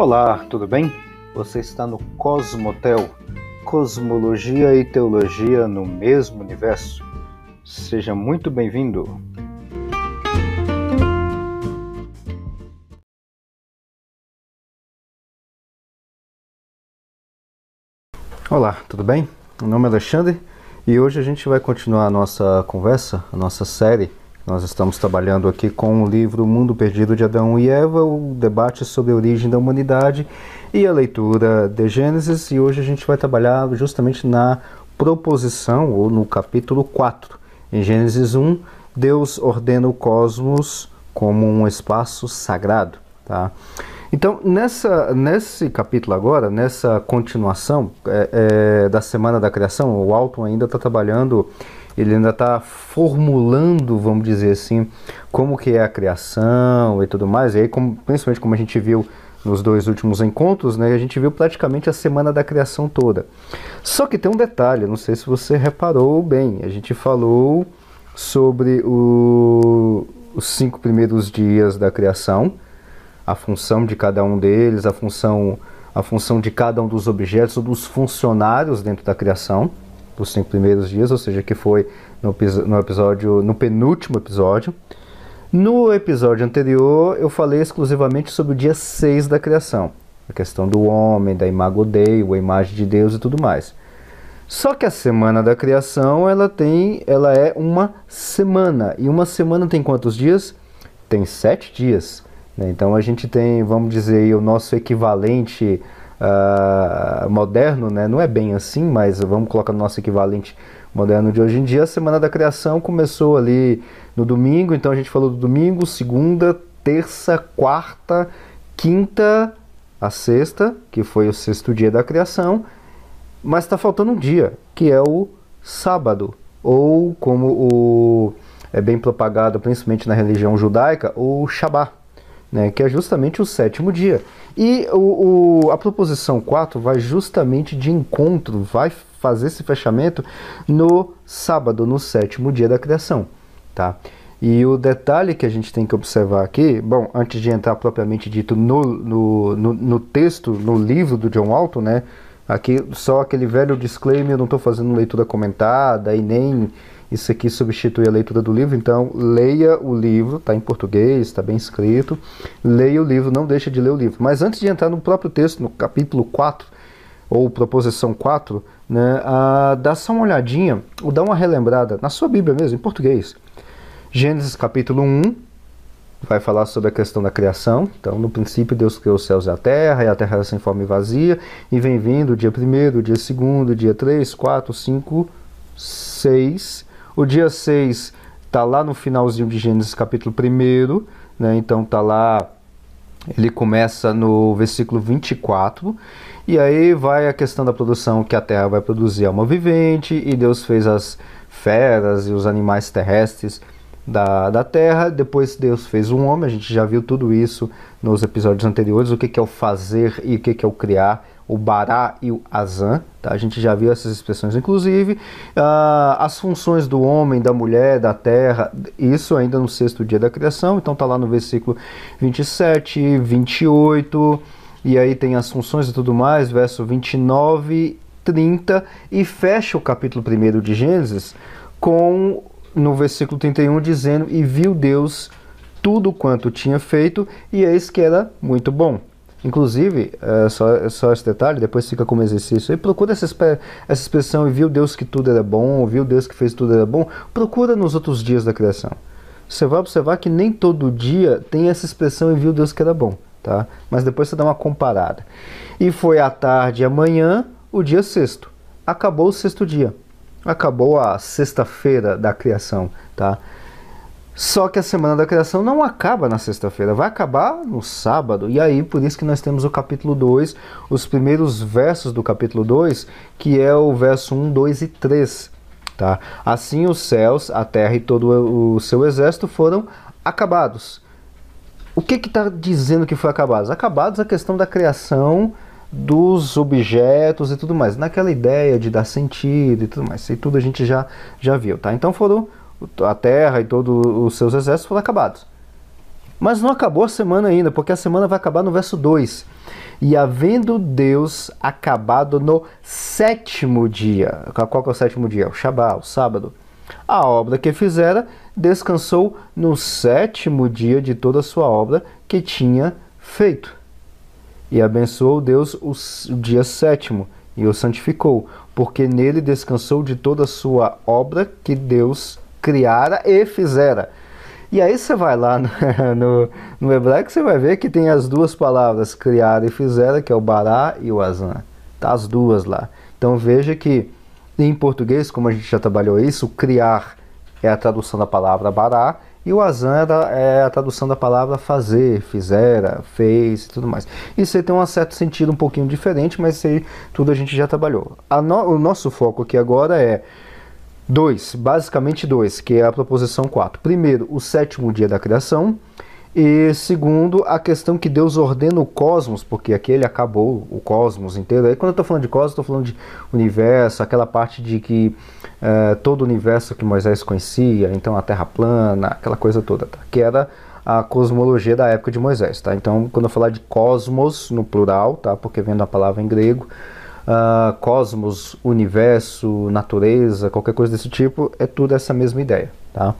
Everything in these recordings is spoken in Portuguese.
Olá, tudo bem? Você está no Cosmotel, Cosmologia e Teologia no mesmo universo. Seja muito bem-vindo. Olá, tudo bem? Meu nome é Alexandre e hoje a gente vai continuar a nossa conversa, a nossa série nós estamos trabalhando aqui com o livro Mundo Perdido de Adão e Eva, o debate sobre a origem da humanidade e a leitura de Gênesis, e hoje a gente vai trabalhar justamente na proposição, ou no capítulo 4. Em Gênesis 1, Deus ordena o cosmos como um espaço sagrado. Tá? Então, nessa, nesse capítulo agora, nessa continuação é, é, da Semana da Criação, o Alton ainda está trabalhando ele ainda está formulando, vamos dizer assim, como que é a criação e tudo mais. E aí, como, principalmente como a gente viu nos dois últimos encontros, né, a gente viu praticamente a semana da criação toda. Só que tem um detalhe, não sei se você reparou bem, a gente falou sobre o, os cinco primeiros dias da criação, a função de cada um deles, a função, a função de cada um dos objetos ou dos funcionários dentro da criação dos cinco primeiros dias, ou seja, que foi no, no episódio, no penúltimo episódio. No episódio anterior, eu falei exclusivamente sobre o dia 6 da criação, a questão do homem, da imago Dei, a imagem de Deus e tudo mais. Só que a semana da criação, ela tem, ela é uma semana, e uma semana tem quantos dias? Tem sete dias. Né? Então a gente tem, vamos dizer, o nosso equivalente uh, moderno, né? não é bem assim, mas vamos colocar no nosso equivalente moderno de hoje em dia. A Semana da Criação começou ali no domingo, então a gente falou do domingo, segunda, terça, quarta, quinta, a sexta, que foi o sexto dia da criação, mas está faltando um dia, que é o sábado, ou como o é bem propagado principalmente na religião judaica, o Shabat né, que é justamente o sétimo dia. E o, o, a proposição 4 vai justamente de encontro, vai fazer esse fechamento no sábado, no sétimo dia da criação. Tá? E o detalhe que a gente tem que observar aqui, bom, antes de entrar propriamente dito no, no, no, no texto, no livro do John Walton, né? Aqui só aquele velho disclaimer, eu não estou fazendo leitura comentada e nem isso aqui substitui a leitura do livro, então leia o livro, está em português, está bem escrito. Leia o livro, não deixe de ler o livro. Mas antes de entrar no próprio texto, no capítulo 4, ou proposição 4, né, a, dá só uma olhadinha, ou dá uma relembrada, na sua Bíblia mesmo, em português. Gênesis capítulo 1, vai falar sobre a questão da criação. Então, no princípio, Deus criou os céus e a terra, e a terra era sem forma e vazia, e vem vindo o dia 1, o dia 2, o dia 3, 4, 5, 6, o dia 6 está lá no finalzinho de Gênesis capítulo 1, né? então está lá, ele começa no versículo 24, e aí vai a questão da produção, que a terra vai produzir alma vivente, e Deus fez as feras e os animais terrestres da, da terra, depois Deus fez um homem, a gente já viu tudo isso nos episódios anteriores, o que, que é o fazer e o que, que é o criar, o Bará e o Azan. Tá? A gente já viu essas expressões, inclusive. Uh, as funções do homem, da mulher, da terra, isso ainda no sexto dia da criação. Então está lá no versículo 27, 28. E aí tem as funções e tudo mais, verso 29, 30. E fecha o capítulo 1 de Gênesis com, no versículo 31, dizendo: E viu Deus tudo quanto tinha feito, e eis que era muito bom. Inclusive, é, só, só esse detalhe, depois fica como exercício. E procura essa, essa expressão e viu Deus que tudo era bom, viu Deus que fez tudo era bom. Procura nos outros dias da criação. Você vai observar que nem todo dia tem essa expressão e viu Deus que era bom. Tá? Mas depois você dá uma comparada. E foi à tarde e amanhã, o dia sexto. Acabou o sexto dia. Acabou a sexta-feira da criação. Tá? Só que a semana da criação não acaba na sexta-feira, vai acabar no sábado. E aí, por isso que nós temos o capítulo 2, os primeiros versos do capítulo 2, que é o verso 1, 2 e 3. Tá? Assim os céus, a terra e todo o seu exército foram acabados. O que está dizendo que foi acabados? Acabados a questão da criação dos objetos e tudo mais. Naquela ideia de dar sentido e tudo mais. Isso tudo a gente já, já viu. Tá? Então foram a terra e todos os seus exércitos foram acabados. Mas não acabou a semana ainda, porque a semana vai acabar no verso 2. E havendo Deus acabado no sétimo dia. Qual que é o sétimo dia? O Shabat, o sábado. A obra que fizera, descansou no sétimo dia de toda a sua obra que tinha feito. E abençoou Deus o dia sétimo e o santificou, porque nele descansou de toda a sua obra que Deus criara e fizera. E aí você vai lá no, no, hebraico, você vai ver que tem as duas palavras, criar e fizera, que é o bará e o azan. Tá as duas lá. Então veja que em português, como a gente já trabalhou isso, criar é a tradução da palavra bará e o azan é a tradução da palavra fazer, fizera, fez e tudo mais. Isso aí tem um certo sentido um pouquinho diferente, mas isso aí tudo a gente já trabalhou. No, o nosso foco aqui agora é Dois, basicamente dois, que é a proposição 4. Primeiro, o sétimo dia da criação. E segundo, a questão que Deus ordena o cosmos, porque aqui ele acabou o cosmos inteiro. Aí quando eu estou falando de cosmos, estou falando de universo, aquela parte de que é, todo o universo que Moisés conhecia, então a Terra plana, aquela coisa toda, tá? que era a cosmologia da época de Moisés. Tá? Então, quando eu falar de cosmos no plural, tá? porque vem da palavra em grego, uh, cosmos, universo, natureza, qualquer coisa desse tipo, é tudo essa mesma ideia, tá?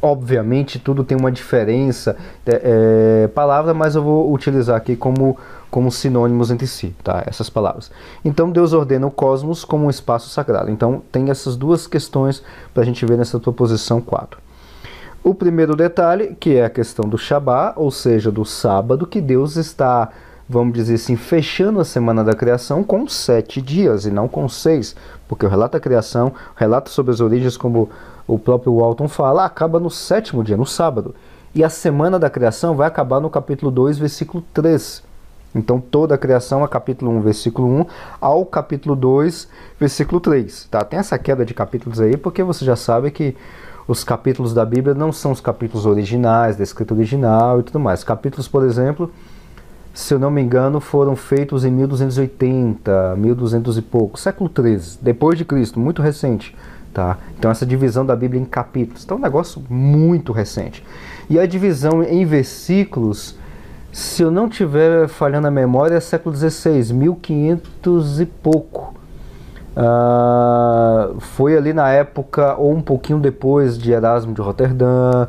Obviamente tudo tem uma diferença, é, é, palavra, mas eu vou utilizar aqui como, como sinônimos entre si, tá? Essas palavras. Então Deus ordena o cosmos como um espaço sagrado. Então tem essas duas questões para a gente ver nessa proposição 4. O primeiro detalhe, que é a questão do Shabat, ou seja, do sábado, que Deus está vamos dizer assim, fechando a semana da criação com sete dias e não com seis, porque o relato da criação, o relato sobre as origens, como o próprio Walton fala, acaba no sétimo dia, no sábado. E a semana da criação vai acabar no capítulo 2, versículo 3. Então toda a criação é capítulo 1, versículo 1 ao capítulo 2, versículo 3. Tá? Tem essa queda de capítulos aí, porque você já sabe que os capítulos da Bíblia não são os capítulos originais, da escrita original e tudo mais. Capítulos, por exemplo, se eu não me engano, foram feitos em 1280, 1200 e pouco, século 13, depois de Cristo, muito recente. Tá? Então essa divisão da Bíblia em capítulos, então é um negócio muito recente. E a divisão em versículos, se eu não tiver falhando a memória, é século 16, 1500 e pouco. Uh, foi ali na época, ou um pouquinho depois de Erasmo de Roterdã,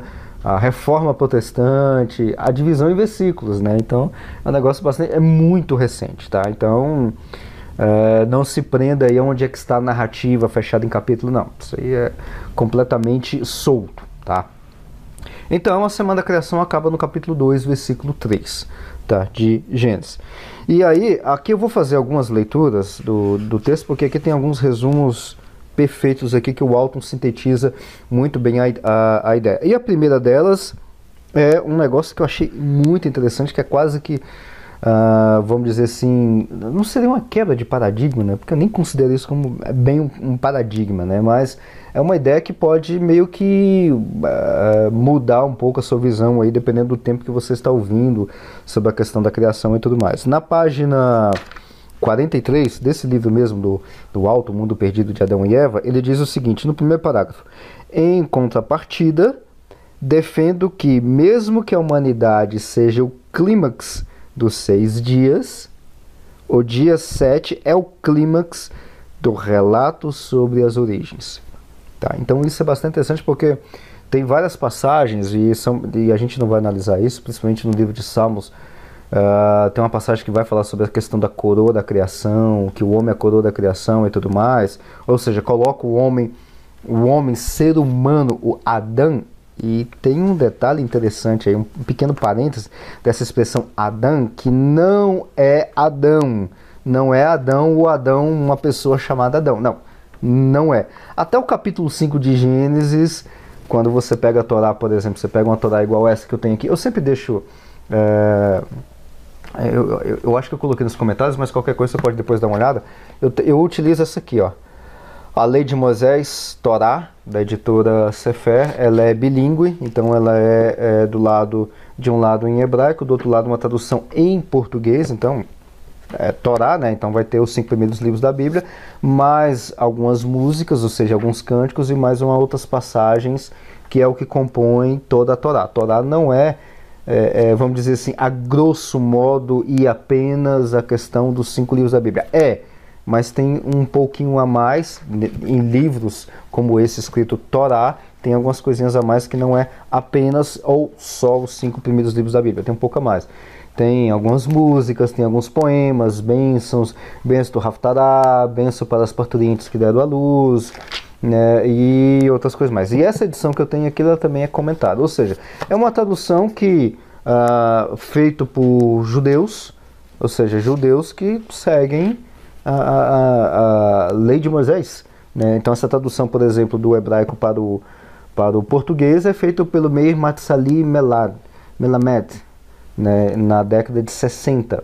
a reforma protestante, a divisão em versículos, né? Então é um negócio bastante, é muito recente, tá? Então é, não se prenda aí onde é que está a narrativa fechada em capítulo, não. Isso aí é completamente solto, tá? Então a semana da criação acaba no capítulo 2, versículo 3, tá? De Gênesis. E aí, aqui eu vou fazer algumas leituras do, do texto, porque aqui tem alguns resumos perfeitos aqui que o Alton sintetiza muito bem a, a, a ideia. E a primeira delas é um negócio que eu achei muito interessante, que é quase que, uh, vamos dizer assim, não seria uma quebra de paradigma, né? Porque eu nem considero isso como bem um, um paradigma, né? Mas é uma ideia que pode meio que uh, mudar um pouco a sua visão aí, dependendo do tempo que você está ouvindo sobre a questão da criação e tudo mais. Na página 43 desse livro mesmo do, do Alto Mundo Perdido de Adão e Eva, ele diz o seguinte no primeiro parágrafo: Em contrapartida, defendo que, mesmo que a humanidade seja o clímax dos seis dias, o dia 7 é o clímax do relato sobre as origens. Tá? Então isso é bastante interessante porque tem várias passagens e, são, e a gente não vai analisar isso, principalmente no livro de Salmos Uh, tem uma passagem que vai falar sobre a questão da coroa da criação, que o homem é a coroa da criação e tudo mais. Ou seja, coloca o homem, o homem ser humano, o Adão. E tem um detalhe interessante aí, um pequeno parênteses dessa expressão Adão, que não é Adão. Não é Adão o Adão, uma pessoa chamada Adão. Não, não é. Até o capítulo 5 de Gênesis, quando você pega a Torá, por exemplo, você pega uma Torá igual essa que eu tenho aqui, eu sempre deixo. É, eu, eu, eu, acho que eu coloquei nos comentários, mas qualquer coisa você pode depois dar uma olhada. Eu, eu utilizo essa aqui, ó. A Lei de Moisés, Torá, da editora Sefer, ela é bilíngue, então ela é, é, do lado de um lado em hebraico, do outro lado uma tradução em português, então é Torá, né? Então vai ter os cinco primeiros livros da Bíblia, mais algumas músicas, ou seja, alguns cânticos e mais uma outras passagens que é o que compõe toda a Torá. A Torá não é é, é, vamos dizer assim, a grosso modo e apenas a questão dos cinco livros da Bíblia. É, mas tem um pouquinho a mais em livros como esse escrito Torá, tem algumas coisinhas a mais que não é apenas ou só os cinco primeiros livros da Bíblia, tem um pouco a mais. Tem algumas músicas, tem alguns poemas, bênçãos, bênção do Raftará, bênção para as parturientes que deram à luz, né, e outras coisas mais. E essa edição que eu tenho aqui, ela também é comentada, ou seja, é uma tradução que, uh, feito por judeus, ou seja, judeus que seguem a, a, a lei de Moisés. Né? Então essa tradução, por exemplo, do hebraico para o, para o português é feita pelo Meir Matsali Melad, Melamed, né? na década de 60.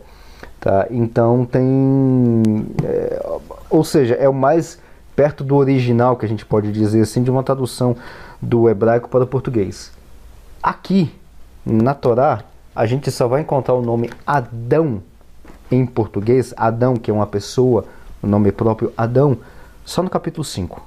Tá? Então tem... É, ou seja, é o mais perto do original, que a gente pode dizer assim, de uma tradução do hebraico para o português. Aqui, na Torá, a gente só vai encontrar o nome Adão em português, Adão, que é uma pessoa, o nome próprio Adão, só no capítulo 5.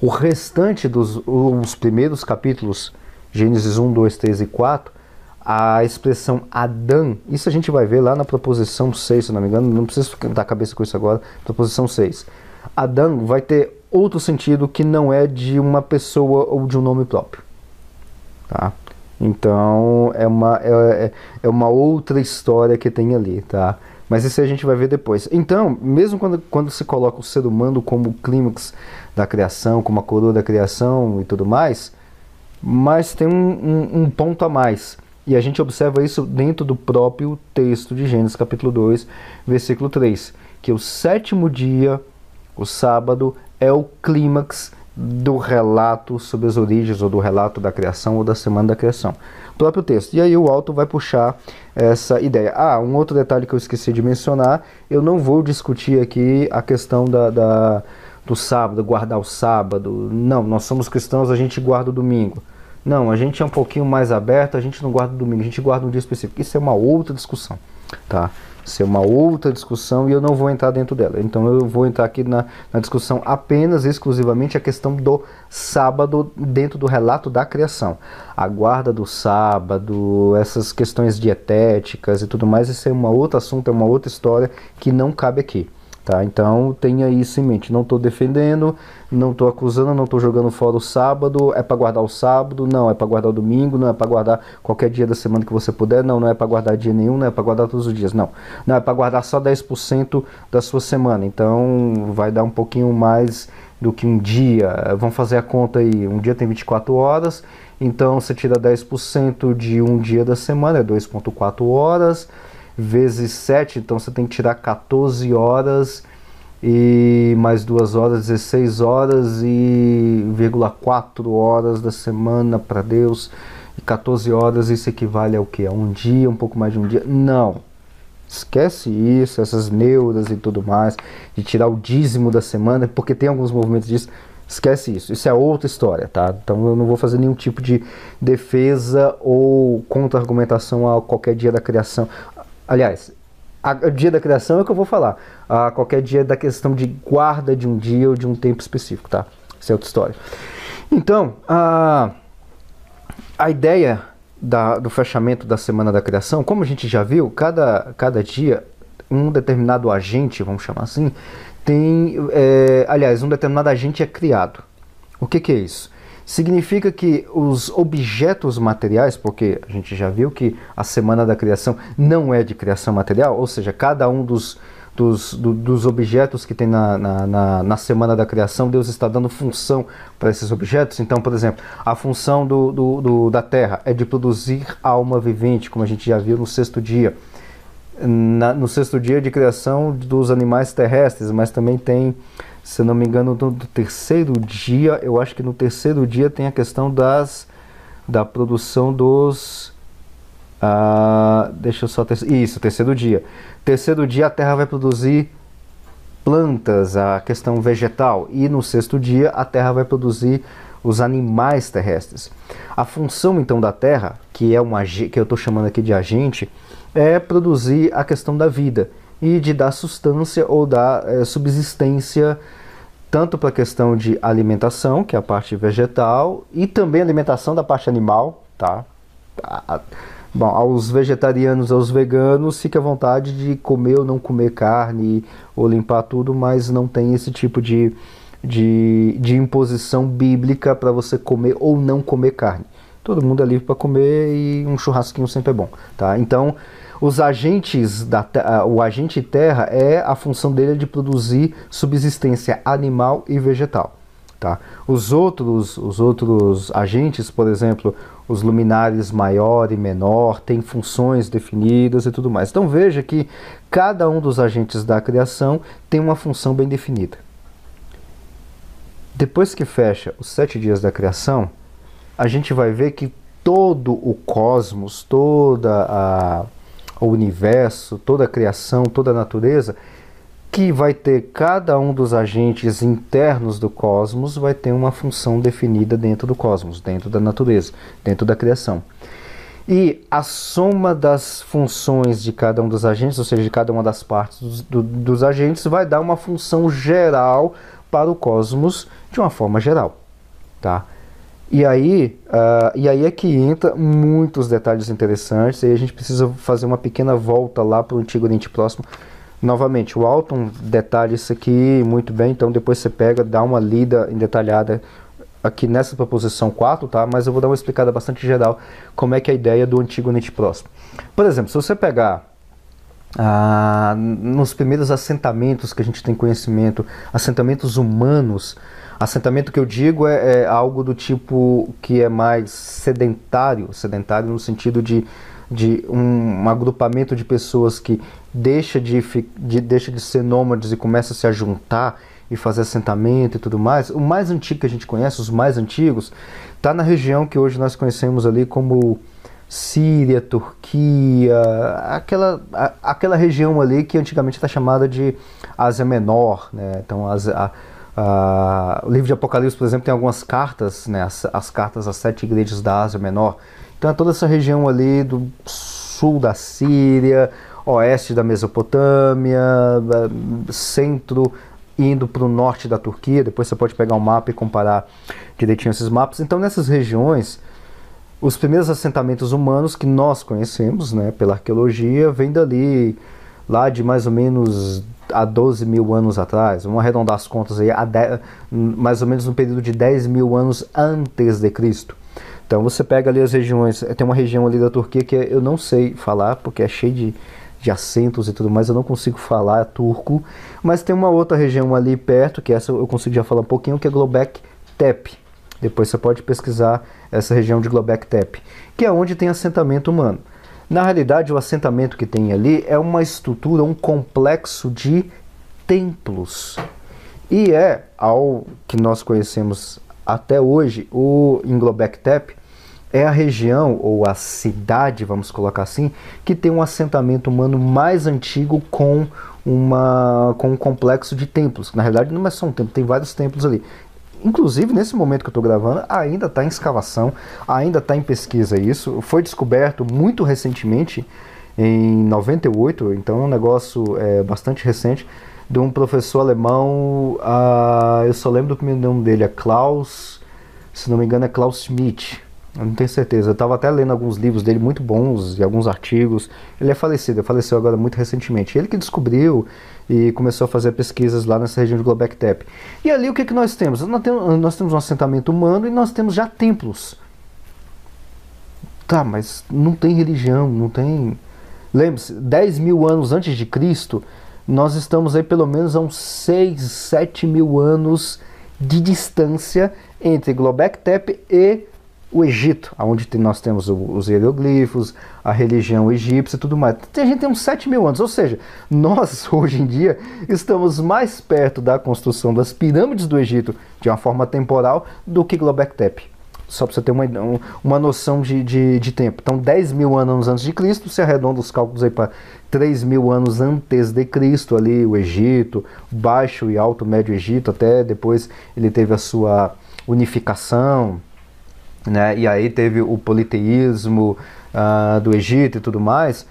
O restante dos os primeiros capítulos, Gênesis 1, 2, 3 e 4, a expressão Adão, isso a gente vai ver lá na proposição 6, se não me engano, não preciso dar cabeça com isso agora, proposição 6. Adão vai ter outro sentido que não é de uma pessoa ou de um nome próprio. Tá? Então é uma, é, é, é uma outra história que tem ali, tá? Mas isso a gente vai ver depois. Então, mesmo quando, quando se coloca o ser humano como o clímax da criação, como a coroa da criação e tudo mais, mas tem um, um, um ponto a mais. E a gente observa isso dentro do próprio texto de Gênesis capítulo 2, versículo 3, que o sétimo dia o sábado é o clímax do relato sobre as origens, ou do relato da criação, ou da semana da criação. O próprio texto. E aí o alto vai puxar essa ideia. Ah, um outro detalhe que eu esqueci de mencionar, eu não vou discutir aqui a questão da, da do sábado, guardar o sábado. Não, nós somos cristãos, a gente guarda o domingo. Não, a gente é um pouquinho mais aberto, a gente não guarda o domingo, a gente guarda um dia específico. Isso é uma outra discussão, tá? Ser uma outra discussão e eu não vou entrar dentro dela. Então eu vou entrar aqui na, na discussão apenas, exclusivamente, a questão do sábado dentro do relato da criação. A guarda do sábado, essas questões dietéticas e tudo mais, isso é um outro assunto, é uma outra história que não cabe aqui. Tá? Então tenha isso em mente. Não estou defendendo, não estou acusando, não estou jogando fora o sábado. É para guardar o sábado? Não. É para guardar o domingo? Não. É para guardar qualquer dia da semana que você puder? Não. Não é para guardar dia nenhum? Não é para guardar todos os dias? Não. Não é para guardar só 10% da sua semana. Então vai dar um pouquinho mais do que um dia. Vamos fazer a conta aí. Um dia tem 24 horas. Então você tira 10% de um dia da semana, é 2,4 horas vezes 7, então você tem que tirar 14 horas e mais 2 horas, 16 horas e vírgula 4 horas da semana para Deus. E 14 horas isso equivale ao que? A um dia, um pouco mais de um dia? Não. Esquece isso, essas neuras e tudo mais, de tirar o dízimo da semana, porque tem alguns movimentos disso. Esquece isso, isso é outra história, tá? Então eu não vou fazer nenhum tipo de defesa ou contra-argumentação a qualquer dia da criação. Aliás, o dia da criação é o que eu vou falar. A qualquer dia da questão de guarda de um dia ou de um tempo específico, tá? Isso é outra história. Então, a, a ideia da, do fechamento da semana da criação, como a gente já viu, cada, cada dia um determinado agente, vamos chamar assim, tem. É, aliás, um determinado agente é criado. O que, que é isso? Significa que os objetos materiais, porque a gente já viu que a semana da criação não é de criação material, ou seja, cada um dos, dos, do, dos objetos que tem na, na, na, na, semana da criação, Deus está dando função para esses objetos. Então, por exemplo, a função do, do, do, da terra é de produzir alma vivente, como a gente já viu no sexto dia. Na, no sexto dia de criação dos animais terrestres, mas também tem se não me engano, no terceiro dia, eu acho que no terceiro dia tem a questão das da produção dos. Ah, deixa eu só. Ter, isso, terceiro dia. Terceiro dia a Terra vai produzir plantas, a questão vegetal. E no sexto dia a Terra vai produzir os animais terrestres. A função então da Terra, que é uma que eu estou chamando aqui de agente, é produzir a questão da vida e de dar substância ou dar é, subsistência tanto para a questão de alimentação, que é a parte vegetal, e também alimentação da parte animal, tá? Bom, aos vegetarianos, aos veganos, fique à vontade de comer ou não comer carne ou limpar tudo, mas não tem esse tipo de, de, de imposição bíblica para você comer ou não comer carne. Todo mundo é livre para comer e um churrasquinho sempre é bom, tá? Então, os agentes da o agente terra é a função dele de produzir subsistência animal e vegetal. Tá? Os, outros, os outros agentes, por exemplo, os luminares maior e menor, têm funções definidas e tudo mais. Então veja que cada um dos agentes da criação tem uma função bem definida. Depois que fecha os sete dias da criação, a gente vai ver que todo o cosmos, toda a, o universo, toda a criação, toda a natureza que vai ter cada um dos agentes internos do cosmos vai ter uma função definida dentro do cosmos, dentro da natureza, dentro da criação. E a soma das funções de cada um dos agentes, ou seja, de cada uma das partes dos, do, dos agentes, vai dar uma função geral para o cosmos de uma forma geral. Tá? E aí, uh, e aí é que entra muitos detalhes interessantes, e a gente precisa fazer uma pequena volta lá para o Antigo Oriente Próximo Novamente, o Alton detalha isso aqui muito bem, então depois você pega, dá uma lida em detalhada aqui nessa proposição 4, tá? Mas eu vou dar uma explicada bastante geral como é que é a ideia do antigo Oriente Próximo. Por exemplo, se você pegar ah, nos primeiros assentamentos que a gente tem conhecimento, assentamentos humanos, assentamento que eu digo é, é algo do tipo que é mais sedentário, sedentário no sentido de de um, um agrupamento de pessoas que deixa de, de, deixa de ser nômades e começa a se juntar e fazer assentamento e tudo mais. O mais antigo que a gente conhece, os mais antigos, está na região que hoje nós conhecemos ali como Síria, Turquia, aquela, a, aquela região ali que antigamente está chamada de Ásia Menor. Né? Então, a, a, o livro de Apocalipse, por exemplo, tem algumas cartas, né? as, as cartas às sete igrejas da Ásia Menor. Então, é toda essa região ali do sul da Síria, oeste da Mesopotâmia, centro indo para o norte da Turquia. Depois você pode pegar um mapa e comparar direitinho esses mapas. Então, nessas regiões, os primeiros assentamentos humanos que nós conhecemos, né, pela arqueologia, vêm dali, lá de mais ou menos há 12 mil anos atrás. Vamos arredondar as contas aí, mais ou menos no período de 10 mil anos antes de Cristo. Então você pega ali as regiões, tem uma região ali da Turquia que eu não sei falar, porque é cheio de, de acentos e tudo mais, eu não consigo falar turco, mas tem uma outra região ali perto, que essa eu consigo já falar um pouquinho, que é Globek Tepe. Depois você pode pesquisar essa região de Globek Tepe, que é onde tem assentamento humano. Na realidade, o assentamento que tem ali é uma estrutura, um complexo de templos. E é, ao que nós conhecemos até hoje, o Globek Tepe é a região ou a cidade, vamos colocar assim, que tem um assentamento humano mais antigo com uma com um complexo de templos. Na realidade, não é só um templo, tem vários templos ali. Inclusive, nesse momento que eu estou gravando, ainda está em escavação, ainda está em pesquisa isso. Foi descoberto muito recentemente, em 98, então é um negócio é, bastante recente, de um professor alemão, uh, eu só lembro do primeiro nome dele, é Klaus, se não me engano é Klaus Schmidt, eu não tenho certeza. Eu estava até lendo alguns livros dele muito bons e alguns artigos. Ele é falecido, ele faleceu agora muito recentemente. Ele que descobriu e começou a fazer pesquisas lá nessa região de Globek Tepe. E ali o que, que nós temos? Nós temos? Um assentamento humano e nós temos já templos. Tá, mas não tem religião, não tem. Lembre-se, 10 mil anos antes de Cristo, nós estamos aí pelo menos a uns 6, 7 mil anos de distância entre Globek Tepe e o Egito, onde nós temos os hieroglifos, a religião egípcia e tudo mais. A gente tem uns 7 mil anos, ou seja, nós hoje em dia estamos mais perto da construção das pirâmides do Egito de uma forma temporal do que Globek Tepe. Só para você ter uma, uma noção de, de, de, tempo. Então, 10 mil anos antes de Cristo, se arredonda os cálculos aí para 3 mil anos antes de Cristo, ali o Egito, Baixo e Alto Médio Egito, até depois ele teve a sua unificação, né? E aí teve o politeísmo uh, do Egito e tudo mais.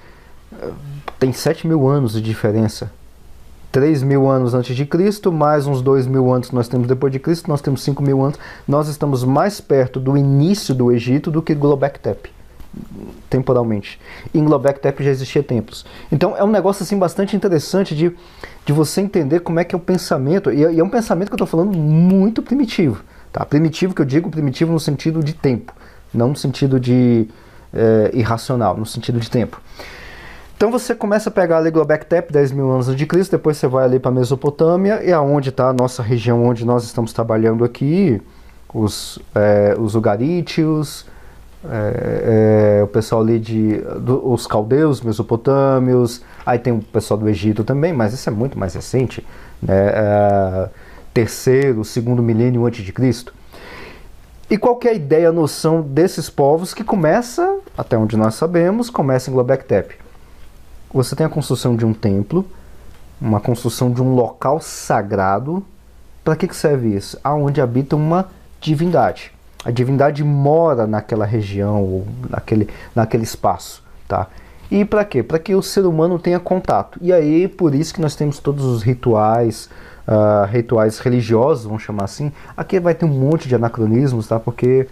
Tem 7 mil anos de diferença. 3 mil anos antes de Cristo, mais uns 2 mil anos que nós temos depois de Cristo, nós temos 5 mil anos. Nós estamos mais perto do início do Egito do que Globek Tepe. temporalmente. Em Globek Tepe já existia templos. Então é um negócio assim bastante interessante de, de você entender como é que é o pensamento, e, e é um pensamento que eu estou falando muito primitivo. Tá? Primitivo que eu digo primitivo no sentido de tempo, não no sentido de é, irracional, no sentido de tempo. Então você começa a pegar ali Globek Tepe, 10 mil anos de Cristo, depois você vai ali para a Mesopotâmia, e aonde está a nossa região onde nós estamos trabalhando aqui, os, é, os ugarítios, é, é, o pessoal ali de do, os caldeus, mesopotâmios, aí tem o pessoal do Egito também, mas isso é muito mais recente, né? É, terceiro, segundo milênio antes de Cristo. E qual é a ideia, a noção desses povos que começa, até onde nós sabemos, começa em Globek Tepe? você tem a construção de um templo, uma construção de um local sagrado. Para que, que serve isso? Aonde habita uma divindade. A divindade mora naquela região ou naquele, naquele espaço, tá? E para quê? Para que o ser humano tenha contato. E aí, por isso que nós temos todos os rituais, uh, rituais religiosos, vamos chamar assim. Aqui vai ter um monte de anacronismos, tá? Porque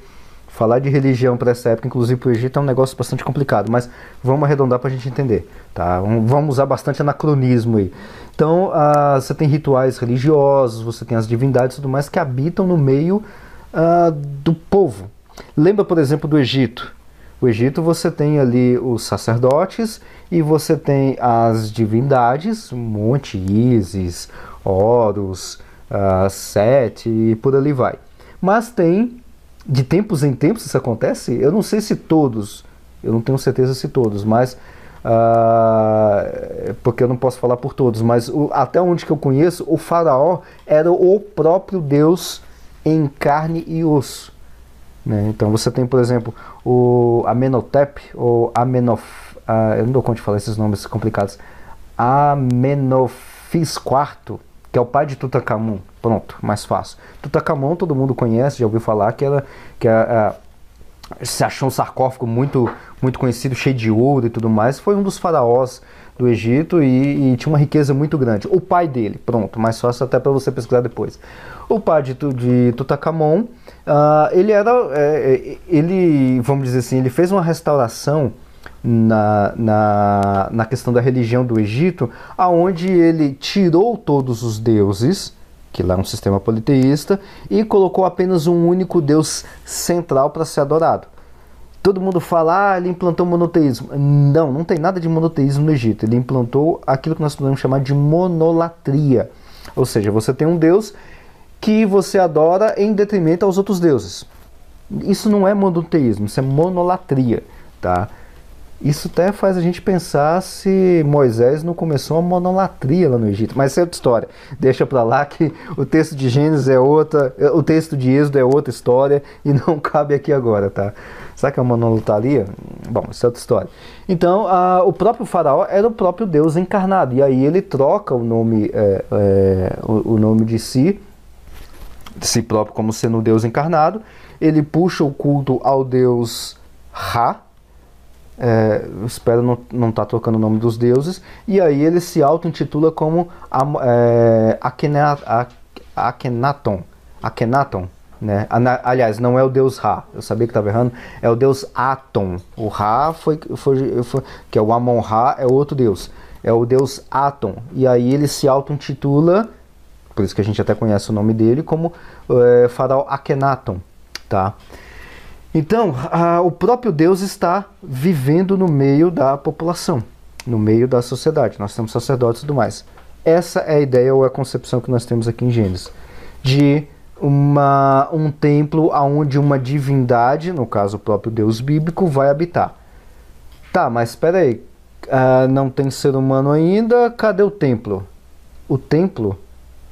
falar de religião para essa época, inclusive para o Egito, é um negócio bastante complicado, mas vamos arredondar para a gente entender, tá? Vamos usar bastante anacronismo aí. Então, uh, você tem rituais religiosos, você tem as divindades e tudo mais que habitam no meio uh, do povo. Lembra, por exemplo, do Egito. O Egito você tem ali os sacerdotes e você tem as divindades, monte, Isis, Horus, uh, Sete e por ali vai. Mas tem de tempos em tempos isso acontece? Eu não sei se todos, eu não tenho certeza se todos, mas uh, porque eu não posso falar por todos, mas o, até onde que eu conheço, o faraó era o próprio Deus em carne e osso. Né? Então você tem, por exemplo, o Amenhotep ou Amenof, uh, eu não dou conta de falar esses nomes complicados, Amenofis IV, que é o pai de Tutankhamun. Pronto, mais fácil. Tutankhamun todo mundo conhece, já ouviu falar que ela que a, a, se achou um sarcófago muito muito conhecido, cheio de ouro e tudo mais. Foi um dos faraós do Egito e, e tinha uma riqueza muito grande. O pai dele, pronto, mais fácil até para você pesquisar depois. O pai de, de Tutankhamun, uh, ele era, é, ele, vamos dizer assim, ele fez uma restauração na, na, na questão da religião do Egito, aonde ele tirou todos os deuses, que lá é um sistema politeísta, e colocou apenas um único deus central para ser adorado. Todo mundo fala, ah, ele implantou monoteísmo. Não, não tem nada de monoteísmo no Egito. Ele implantou aquilo que nós podemos chamar de monolatria. Ou seja, você tem um deus que você adora em detrimento aos outros deuses. Isso não é monoteísmo, isso é monolatria, tá? Isso até faz a gente pensar se Moisés não começou uma monolatria lá no Egito. Mas isso é outra história. Deixa para lá que o texto de Gênesis é outra, o texto de Êxodo é outra história e não cabe aqui agora, tá? Será que é uma monolatria? Bom, isso é outra história. Então, a, o próprio faraó era o próprio Deus encarnado. E aí ele troca o nome, é, é, o, o nome de si, de si próprio como sendo o Deus encarnado. Ele puxa o culto ao Deus Ra, é, espero não estar não tá trocando o nome dos deuses, e aí ele se auto-intitula como é, Akhenaton, Akhenaton, né? Aliás, não é o deus Ra, eu sabia que estava errando, é o deus Aton. O Ra foi, foi, foi que é o Amon Ra, é outro deus, é o deus Aton, e aí ele se auto-intitula, por isso que a gente até conhece o nome dele, como é, faraó Akhenaton, tá? Então, a, o próprio Deus está vivendo no meio da população, no meio da sociedade. Nós temos sacerdotes e tudo mais. Essa é a ideia ou a concepção que nós temos aqui em Gênesis, de uma, um templo onde uma divindade, no caso o próprio Deus bíblico, vai habitar. Tá, mas espera aí, uh, não tem ser humano ainda, cadê o templo? O templo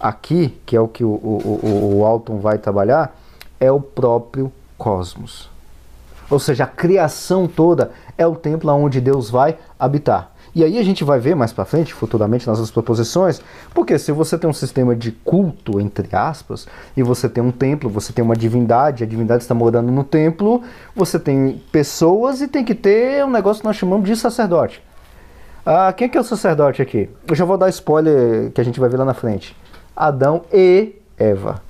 aqui, que é o que o, o, o, Alton vai trabalhar, é o próprio cosmos. Ou seja, a criação toda é o templo onde Deus vai habitar. E aí a gente vai ver mais para frente, futuramente, nas proposições, porque se você tem um sistema de culto, entre aspas, e você tem um templo, você tem uma divindade, a divindade está morando no templo, você tem pessoas e tem que ter um negócio que nós chamamos de sacerdote. Ah, quem é que é o sacerdote aqui? Eu já vou dar spoiler que a gente vai ver lá na frente. Adão e Eva.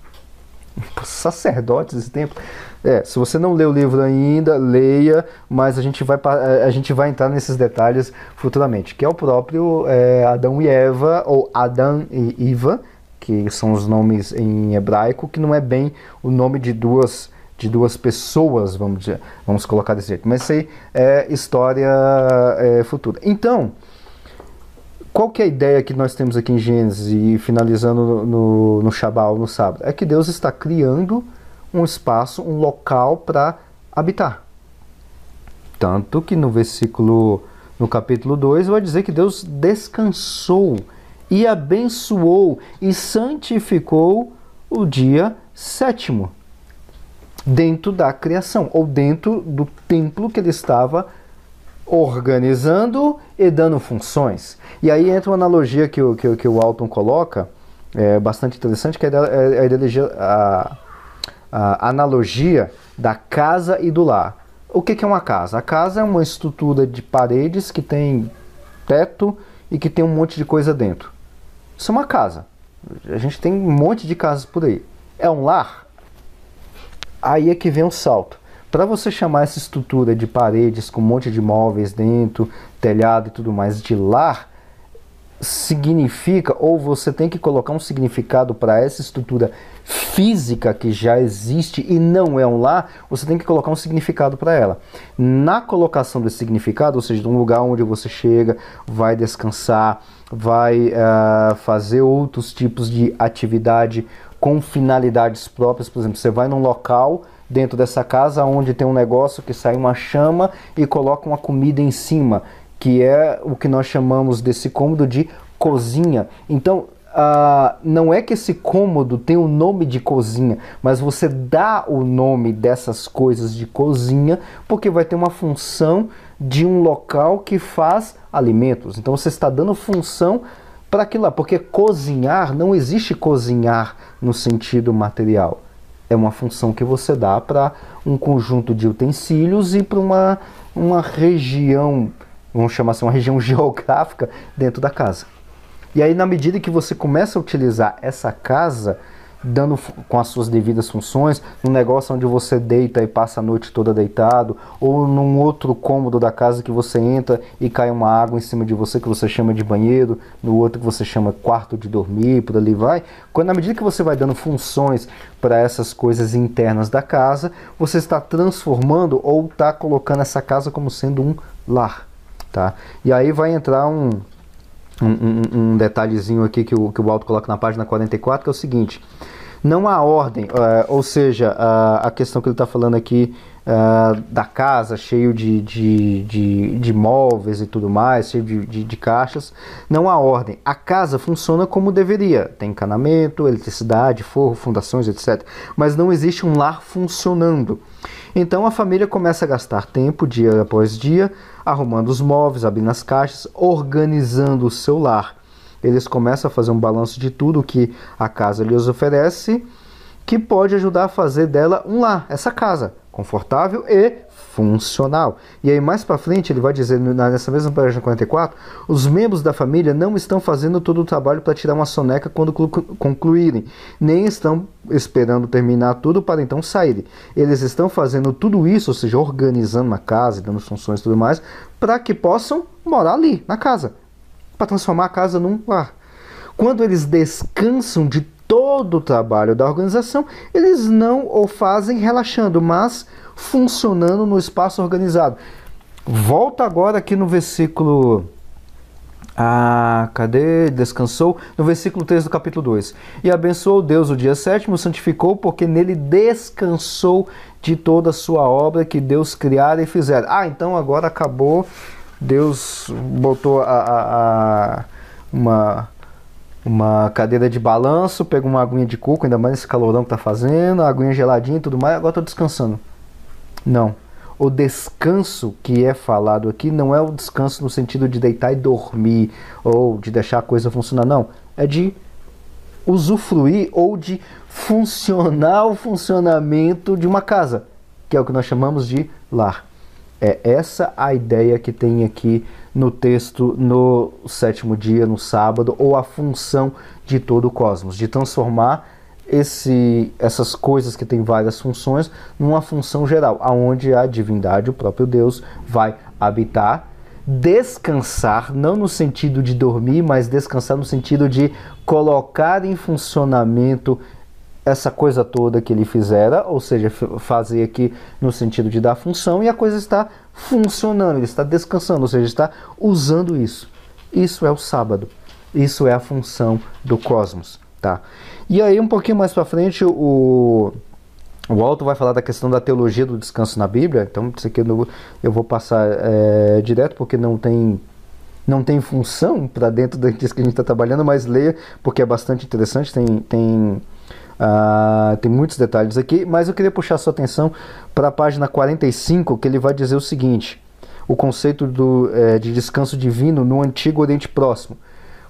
sacerdotes desse templo. É, se você não leu o livro ainda, leia, mas a gente vai, a gente vai entrar nesses detalhes futuramente, que é o próprio é, Adão e Eva, ou Adão e Eva, que são os nomes em hebraico, que não é bem o nome de duas de duas pessoas, vamos dizer, vamos colocar desse jeito. Mas isso aí é história é, futura. Então, qual que é a ideia que nós temos aqui em Gênesis e finalizando no, no, no Shabbat, no sábado? É que Deus está criando um espaço, um local para habitar. Tanto que no versículo, no capítulo 2, vai dizer que Deus descansou e abençoou e santificou o dia sétimo dentro da criação ou dentro do templo que ele estava organizando e dando funções. E aí entra uma analogia que o, que, que o Alton coloca, é bastante interessante, que é a, é a, a analogia da casa e do lar. O que, que é uma casa? A casa é uma estrutura de paredes que tem teto e que tem um monte de coisa dentro. Isso é uma casa. A gente tem um monte de casas por aí. É um lar? Aí é que vem o salto. Para você chamar essa estrutura de paredes com um monte de móveis dentro, telhado e tudo mais de lar, significa, ou você tem que colocar um significado para essa estrutura física que já existe e não é um lar, você tem que colocar um significado para ela. Na colocação desse significado, ou seja, de um lugar onde você chega, vai descansar, vai uh, fazer outros tipos de atividade com finalidades próprias, por exemplo, você vai num local dentro dessa casa onde tem um negócio que sai uma chama e coloca uma comida em cima que é o que nós chamamos desse cômodo de cozinha. Então, Uh, não é que esse cômodo tem o nome de cozinha, mas você dá o nome dessas coisas de cozinha porque vai ter uma função de um local que faz alimentos. Então você está dando função para aquilo lá, porque cozinhar não existe cozinhar no sentido material. É uma função que você dá para um conjunto de utensílios e para uma, uma região vamos chamar assim, uma região geográfica dentro da casa. E aí, na medida que você começa a utilizar essa casa, dando com as suas devidas funções, num negócio onde você deita e passa a noite toda deitado, ou num outro cômodo da casa que você entra e cai uma água em cima de você que você chama de banheiro, no outro que você chama quarto de dormir, por ali vai. Quando na medida que você vai dando funções para essas coisas internas da casa, você está transformando ou está colocando essa casa como sendo um lar. Tá? E aí vai entrar um, um, um, detalhezinho aqui que o, que o Alto coloca na página 44, que é o seguinte: não há ordem, uh, ou seja, uh, a questão que ele está falando aqui uh, da casa, cheio de, de, de, de, móveis e tudo mais, cheio de, de, de, caixas, não há ordem. A casa funciona como deveria: tem encanamento, eletricidade, forro, fundações, etc. Mas não existe um lar funcionando. Então a família começa a gastar tempo, dia após dia, arrumando os móveis, abrindo as caixas, organizando o seu lar. Eles começam a fazer um balanço de tudo que a casa lhes oferece, que pode ajudar a fazer dela um lar, essa casa, confortável e funcional. E aí mais para frente ele vai dizer nessa mesma página 44, os membros da família não estão fazendo todo o trabalho para tirar uma soneca quando concluírem, nem estão esperando terminar tudo para então saírem. Eles estão fazendo tudo isso, ou seja, organizando a casa, dando funções e tudo mais, para que possam morar ali na casa, para transformar a casa num lar. Quando eles descansam de todo o trabalho da organização, eles não o fazem relaxando, mas funcionando no espaço organizado. Volta agora aqui no versículo. Ah, cadê? Descansou? No versículo 3 do capítulo 2. E abençoou Deus o dia sétimo, santificou, porque nele descansou de toda a sua obra que Deus criara e fizera. Ah, então agora acabou. Deus botou a, a, a uma, uma cadeira de balanço, pegou uma aguinha de coco, ainda mais esse calorão que tá fazendo, a aguinha geladinha e tudo mais, agora tô descansando. Não. O descanso que é falado aqui não é o descanso no sentido de deitar e dormir ou de deixar a coisa funcionar, não. É de usufruir ou de funcionar o funcionamento de uma casa, que é o que nós chamamos de lar. É essa a ideia que tem aqui no texto no sétimo dia, no sábado, ou a função de todo o cosmos, de transformar esse, essas coisas que têm várias funções numa função geral, aonde a divindade, o próprio Deus, vai habitar, descansar, não no sentido de dormir, mas descansar no sentido de colocar em funcionamento essa coisa toda que ele fizera, ou seja, fazer aqui no sentido de dar função, e a coisa está funcionando, ele está descansando, ou seja, está usando isso. Isso é o sábado. Isso é a função do cosmos, tá? E aí um pouquinho mais para frente o o Alto vai falar da questão da teologia do descanso na Bíblia, então isso aqui eu, eu vou passar é, direto porque não tem não tem função para dentro disso que a gente está trabalhando, mas leia porque é bastante interessante, tem, tem, uh, tem muitos detalhes aqui, mas eu queria puxar sua atenção para a página 45, que ele vai dizer o seguinte, o conceito do, é, de descanso divino no Antigo Oriente Próximo.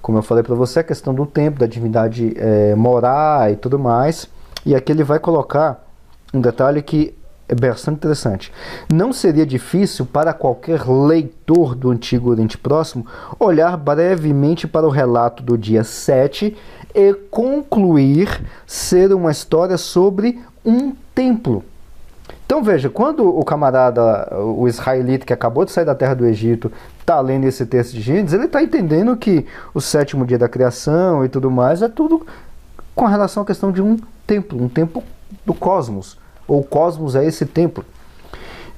Como eu falei para você, a questão do tempo, da divindade é, morar e tudo mais, e aqui ele vai colocar um detalhe que é bastante interessante. Não seria difícil para qualquer leitor do Antigo Oriente Próximo olhar brevemente para o relato do dia 7 e concluir ser uma história sobre um templo. Então veja, quando o camarada, o israelita que acabou de sair da terra do Egito, está lendo esse texto de Gênesis, ele está entendendo que o sétimo dia da criação e tudo mais é tudo com relação à questão de um templo, um templo do cosmos, ou o cosmos é esse templo.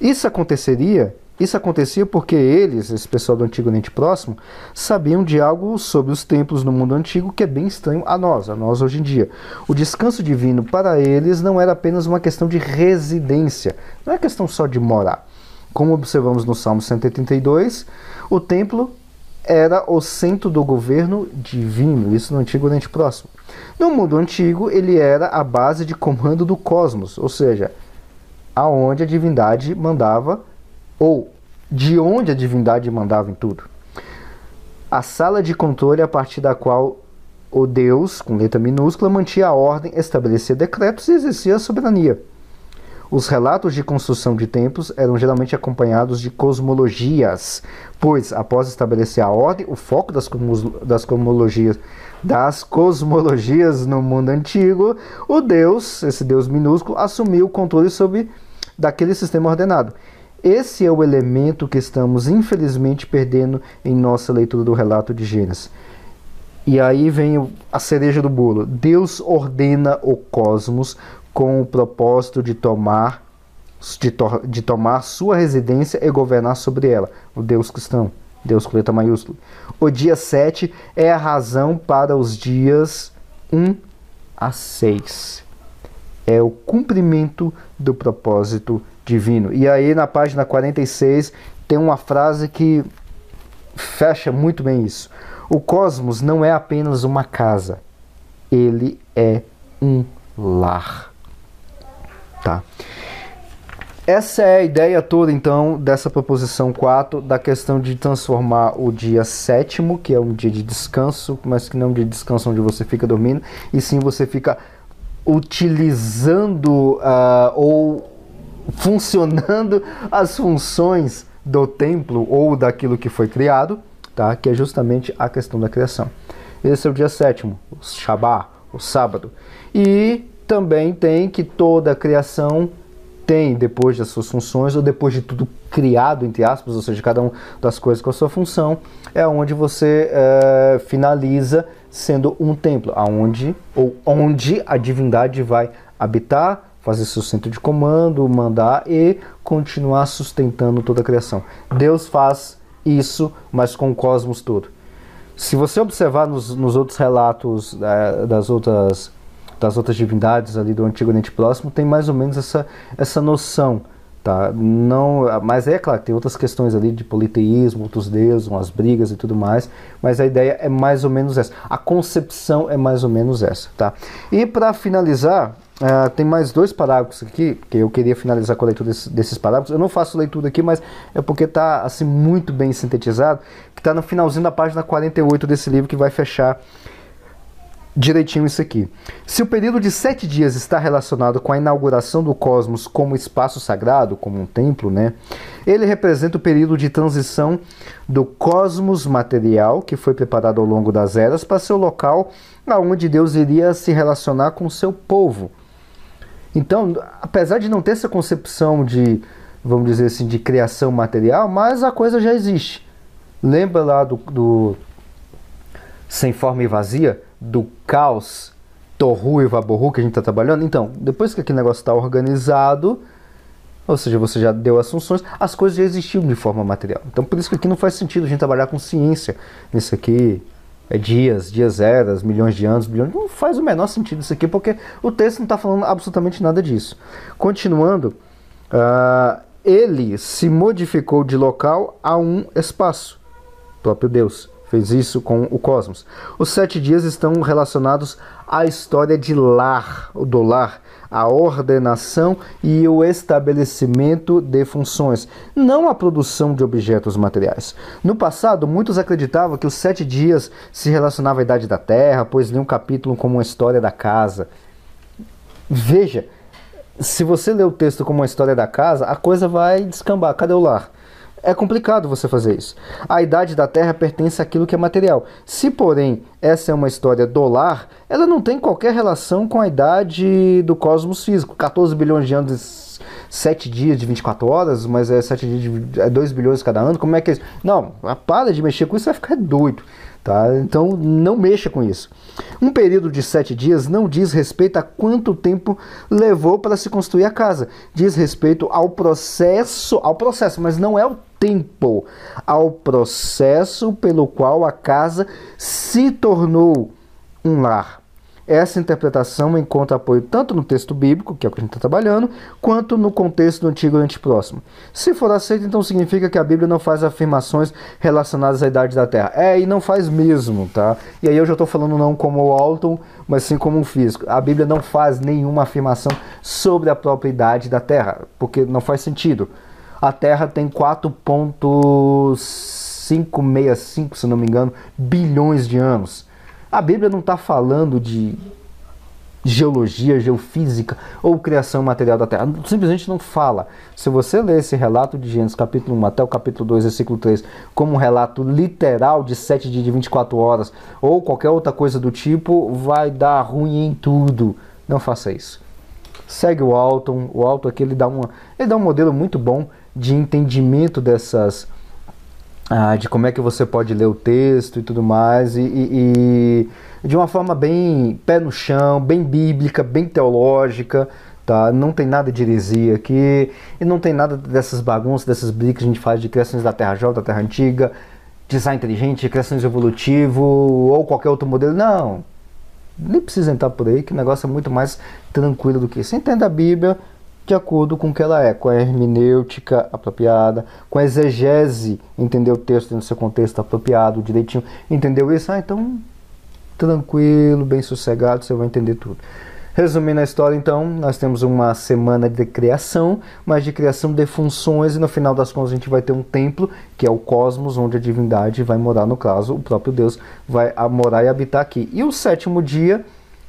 Isso aconteceria isso acontecia porque eles, esse pessoal do Antigo Oriente Próximo, sabiam de algo sobre os templos no mundo antigo que é bem estranho a nós, a nós hoje em dia. O descanso divino para eles não era apenas uma questão de residência, não é questão só de morar. Como observamos no Salmo 182, o templo era o centro do governo divino, isso no Antigo Oriente Próximo. No mundo antigo, ele era a base de comando do cosmos, ou seja, aonde a divindade mandava ou de onde a divindade mandava em tudo. A sala de controle a partir da qual o Deus, com letra minúscula, mantinha a ordem, estabelecia decretos e exercia a soberania. Os relatos de construção de templos eram geralmente acompanhados de cosmologias, pois, após estabelecer a ordem, o foco das, das cosmologias, das cosmologias no mundo antigo, o Deus, esse Deus minúsculo, assumiu o controle sobre daquele sistema ordenado. Esse é o elemento que estamos infelizmente perdendo em nossa leitura do relato de Gênesis. E aí vem a cereja do bolo. Deus ordena o cosmos com o propósito de tomar de, to de tomar sua residência e governar sobre ela. O Deus cristão, Deus com letra maiúscula. O dia 7 é a razão para os dias 1 a 6. É o cumprimento do propósito divino. E aí na página 46 tem uma frase que fecha muito bem isso. O cosmos não é apenas uma casa, ele é um lar. Tá? Essa é a ideia toda, então, dessa proposição 4, da questão de transformar o dia sétimo, que é um dia de descanso, mas que não é um dia de descanso onde você fica dormindo, e sim você fica utilizando uh, ou funcionando as funções do templo ou daquilo que foi criado, tá? que é justamente a questão da criação. Esse é o dia sétimo, o Shabá, o sábado. E também tem que toda a criação tem, depois das suas funções, ou depois de tudo criado, entre aspas, ou seja, cada uma das coisas com a sua função, é onde você é, finaliza sendo um templo, aonde ou onde a divindade vai habitar, fazer seu centro de comando, mandar e continuar sustentando toda a criação. Deus faz isso, mas com o cosmos todo. Se você observar nos, nos outros relatos é, das outras das outras divindades ali do Antigo Oriente Próximo, tem mais ou menos essa, essa noção. Tá? Não, mas é claro, tem outras questões ali de politeísmo, outros deuses, umas brigas e tudo mais, mas a ideia é mais ou menos essa. A concepção é mais ou menos essa. Tá? E para finalizar, Uh, tem mais dois parágrafos aqui, que eu queria finalizar com a leitura desse, desses parágrafos. Eu não faço leitura aqui, mas é porque está assim, muito bem sintetizado, que está no finalzinho da página 48 desse livro, que vai fechar direitinho isso aqui. Se o período de sete dias está relacionado com a inauguração do cosmos como espaço sagrado, como um templo, né? Ele representa o período de transição do cosmos material, que foi preparado ao longo das eras, para ser o local aonde Deus iria se relacionar com o seu povo. Então, apesar de não ter essa concepção de, vamos dizer assim, de criação material, mas a coisa já existe. Lembra lá do, do Sem Forma e Vazia? do caos Torru e Vaborru que a gente está trabalhando. Então, depois que aquele negócio está organizado, ou seja, você já deu as funções, as coisas já existiam de forma material. Então, por isso que aqui não faz sentido a gente trabalhar com ciência. Nisso aqui dias, dias eras, milhões de anos, bilhões. Não faz o menor sentido isso aqui, porque o texto não está falando absolutamente nada disso. Continuando, uh, ele se modificou de local a um espaço, próprio Deus fez isso com o cosmos. Os sete dias estão relacionados à história de lar, o do lar, a ordenação e o estabelecimento de funções, não a produção de objetos materiais. No passado, muitos acreditavam que os sete dias se relacionavam à idade da Terra, pois liam um capítulo como uma história da casa. Veja, se você ler o texto como uma história da casa, a coisa vai descambar. Cadê o lar? É complicado você fazer isso. A idade da Terra pertence àquilo que é material. Se, porém, essa é uma história do lar, ela não tem qualquer relação com a idade do cosmos físico. 14 bilhões de anos, 7 dias de 24 horas, mas é 7 dias de é 2 bilhões cada ano. Como é que é isso? Não, para de mexer com isso, vai ficar doido. Tá? Então não mexa com isso. Um período de sete dias não diz respeito a quanto tempo levou para se construir a casa. Diz respeito ao processo, ao processo, mas não é o tempo, ao processo pelo qual a casa se tornou um lar. Essa interpretação encontra apoio tanto no texto bíblico, que é o que a gente está trabalhando, quanto no contexto do Antigo Oriente Próximo. Se for aceito, então significa que a Bíblia não faz afirmações relacionadas à idade da Terra. É, e não faz mesmo, tá? E aí eu já estou falando não como o Alton, mas sim como um físico. A Bíblia não faz nenhuma afirmação sobre a própria idade da Terra, porque não faz sentido. A Terra tem 4,565, se não me engano, bilhões de anos. A Bíblia não está falando de geologia, geofísica ou criação material da Terra. Simplesmente não fala. Se você ler esse relato de Gênesis capítulo 1 até o capítulo 2, versículo 3, como um relato literal de 7 dias de 24 horas ou qualquer outra coisa do tipo, vai dar ruim em tudo. Não faça isso. Segue o Alton. O Alton aqui ele dá, uma, ele dá um modelo muito bom de entendimento dessas ah, de como é que você pode ler o texto e tudo mais, e, e, e, de uma forma bem pé no chão, bem bíblica, bem teológica, tá? Não tem nada de heresia aqui, e não tem nada dessas bagunças, dessas brigas que a gente faz de criações da Terra Jovem, da Terra Antiga, design inteligente, criações evolutivo, ou qualquer outro modelo, não. Nem precisa entrar por aí, que o negócio é muito mais tranquilo do que isso. Entenda a Bíblia, de acordo com o que ela é, com a hermenêutica apropriada, com a exegese, entender o texto no seu contexto apropriado, direitinho. Entendeu isso? Ah, então tranquilo, bem sossegado, você vai entender tudo. Resumindo a história, então, nós temos uma semana de criação, mas de criação de funções, e no final das contas a gente vai ter um templo, que é o cosmos, onde a divindade vai morar, no caso, o próprio Deus vai morar e habitar aqui. E o sétimo dia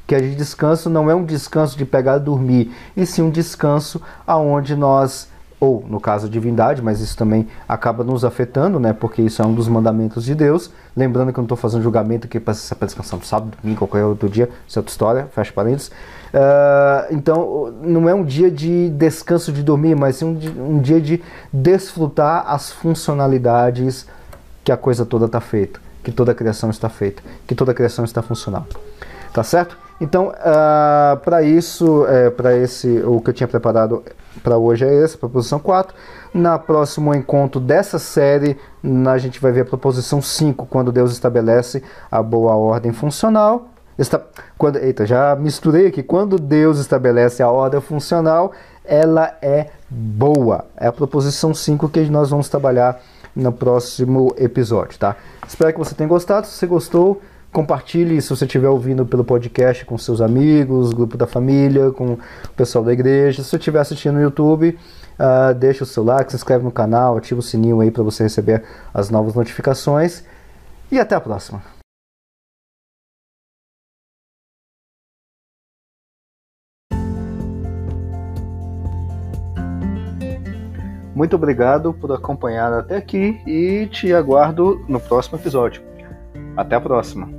que é de descanso não é um descanso de pegar e dormir, e sim um descanso aonde nós ou no caso a divindade, mas isso também acaba nos afetando, né? Porque isso é um dos mandamentos de Deus. Lembrando que eu não estou fazendo julgamento aqui para descansar no sábado, domingo, qualquer outro dia, isso é outra história, fecha parênteses. Uh, então, não é um dia de descanso de dormir, mas sim um, um dia de desfrutar as funcionalidades que a coisa toda está feita, que toda a criação está feita, que toda a criação está funcional. Tá certo? Então, uh, ah, para isso, é, para esse, o que eu tinha preparado para hoje é esse, proposição 4. Na próximo encontro dessa série, a gente vai ver a proposição 5, quando Deus estabelece a boa ordem funcional. Está, quando, eita, já misturei aqui. Quando Deus estabelece a ordem funcional, ela é boa. É a proposição 5 que nós vamos trabalhar no próximo episódio, tá? Espero que você tenha gostado. Se você gostou, Compartilhe se você estiver ouvindo pelo podcast com seus amigos, grupo da família, com o pessoal da igreja. Se você estiver assistindo no YouTube, uh, deixa o seu like, se inscreve no canal, ativa o sininho aí para você receber as novas notificações. E até a próxima! Muito obrigado por acompanhar até aqui e te aguardo no próximo episódio. Até a próxima!